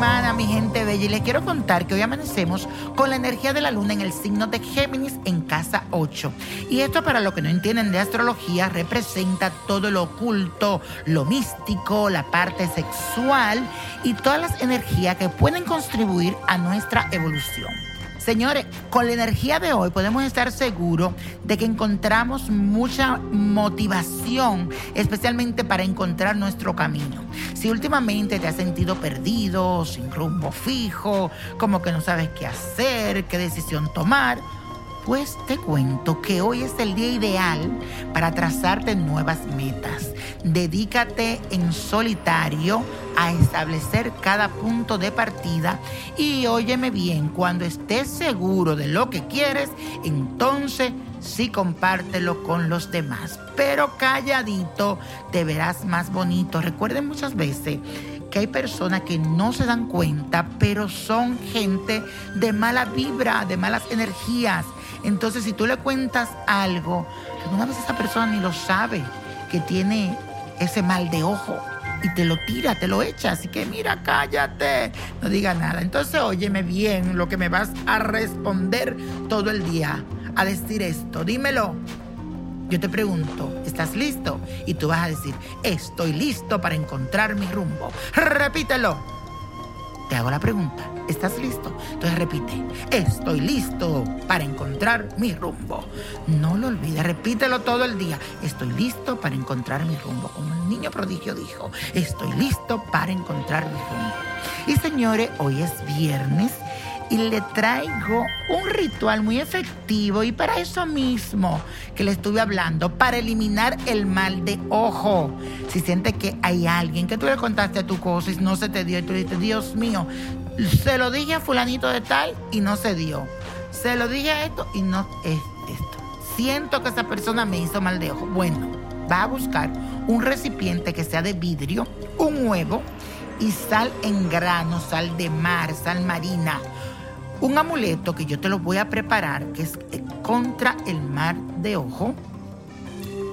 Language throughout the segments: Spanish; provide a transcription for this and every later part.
Semana, mi gente bella. Y les quiero contar que hoy amanecemos con la energía de la luna en el signo de Géminis en casa 8. Y esto para los que no entienden de astrología representa todo lo oculto, lo místico, la parte sexual y todas las energías que pueden contribuir a nuestra evolución. Señores, con la energía de hoy podemos estar seguros de que encontramos mucha motivación, especialmente para encontrar nuestro camino. Si últimamente te has sentido perdido, sin rumbo fijo, como que no sabes qué hacer, qué decisión tomar, pues te cuento que hoy es el día ideal para trazarte nuevas metas. Dedícate en solitario a establecer cada punto de partida y óyeme bien, cuando estés seguro de lo que quieres, entonces sí compártelo con los demás. Pero calladito te verás más bonito. Recuerden muchas veces que hay personas que no se dan cuenta, pero son gente de mala vibra, de malas energías. Entonces, si tú le cuentas algo, alguna vez esa persona ni lo sabe que tiene ese mal de ojo y te lo tira, te lo echa. Así que mira, cállate, no diga nada. Entonces, óyeme bien lo que me vas a responder todo el día, a decir esto. Dímelo. Yo te pregunto, ¿estás listo? Y tú vas a decir, estoy listo para encontrar mi rumbo. Repítelo. Te hago la pregunta, ¿estás listo? Entonces repite, estoy listo para encontrar mi rumbo. No lo olvides, repítelo todo el día. Estoy listo para encontrar mi rumbo. Como el niño prodigio dijo, estoy listo para encontrar mi rumbo. Y señores, hoy es viernes y le traigo un ritual muy efectivo y para eso mismo que le estuve hablando, para eliminar el mal de ojo. Si sientes que hay alguien que tú le contaste tu cosa y no se te dio y tú dices, Dios mío, se lo dije a fulanito de tal y no se dio. Se lo dije a esto y no es esto. Siento que esa persona me hizo mal de ojo. Bueno, va a buscar un recipiente que sea de vidrio, un huevo y sal en grano, sal de mar, sal marina un amuleto que yo te lo voy a preparar, que es eh, contra el mar de ojo,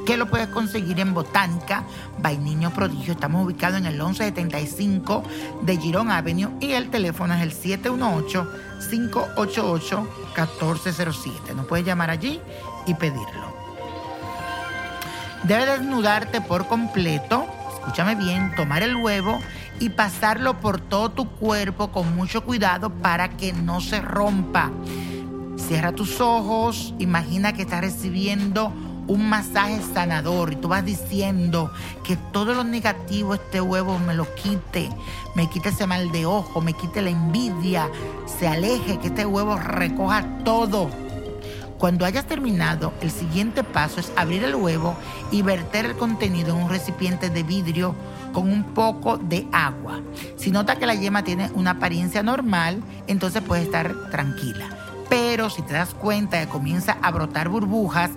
que lo puedes conseguir en Botánica, by Niño Prodigio. Estamos ubicados en el 1175 de Girón Avenue y el teléfono es el 718-588-1407. Nos puedes llamar allí y pedirlo. Debe desnudarte por completo, escúchame bien, tomar el huevo y pasarlo por todo tu cuerpo con mucho cuidado para que no se rompa. Cierra tus ojos, imagina que estás recibiendo un masaje sanador y tú vas diciendo que todo lo negativo este huevo me lo quite, me quite ese mal de ojo, me quite la envidia, se aleje, que este huevo recoja todo. Cuando hayas terminado, el siguiente paso es abrir el huevo y verter el contenido en un recipiente de vidrio con un poco de agua. Si nota que la yema tiene una apariencia normal, entonces puedes estar tranquila. Pero si te das cuenta que comienza a brotar burbujas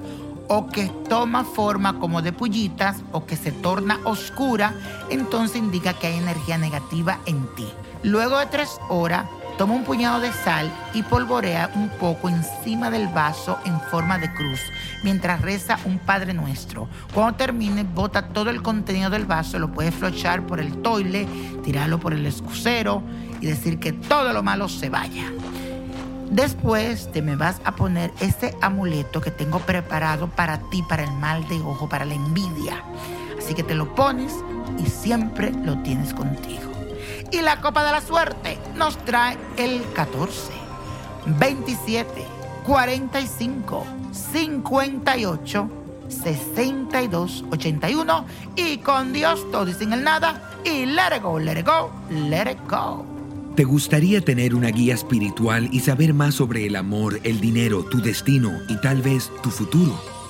o que toma forma como de pullitas o que se torna oscura, entonces indica que hay energía negativa en ti. Luego de tres horas, toma un puñado de sal y polvorea un poco encima del vaso en forma de cruz, mientras reza un Padre Nuestro. Cuando termine, bota todo el contenido del vaso, lo puedes flochar por el toile, tirarlo por el excusero y decir que todo lo malo se vaya. Después te me vas a poner ese amuleto que tengo preparado para ti, para el mal de ojo, para la envidia. Así que te lo pones y siempre lo tienes contigo. Y la copa de la suerte nos trae el 14, 27, 45, 58, 62, 81 y con Dios todo y sin el nada y let it go, let it go, let it go. ¿Te gustaría tener una guía espiritual y saber más sobre el amor, el dinero, tu destino y tal vez tu futuro?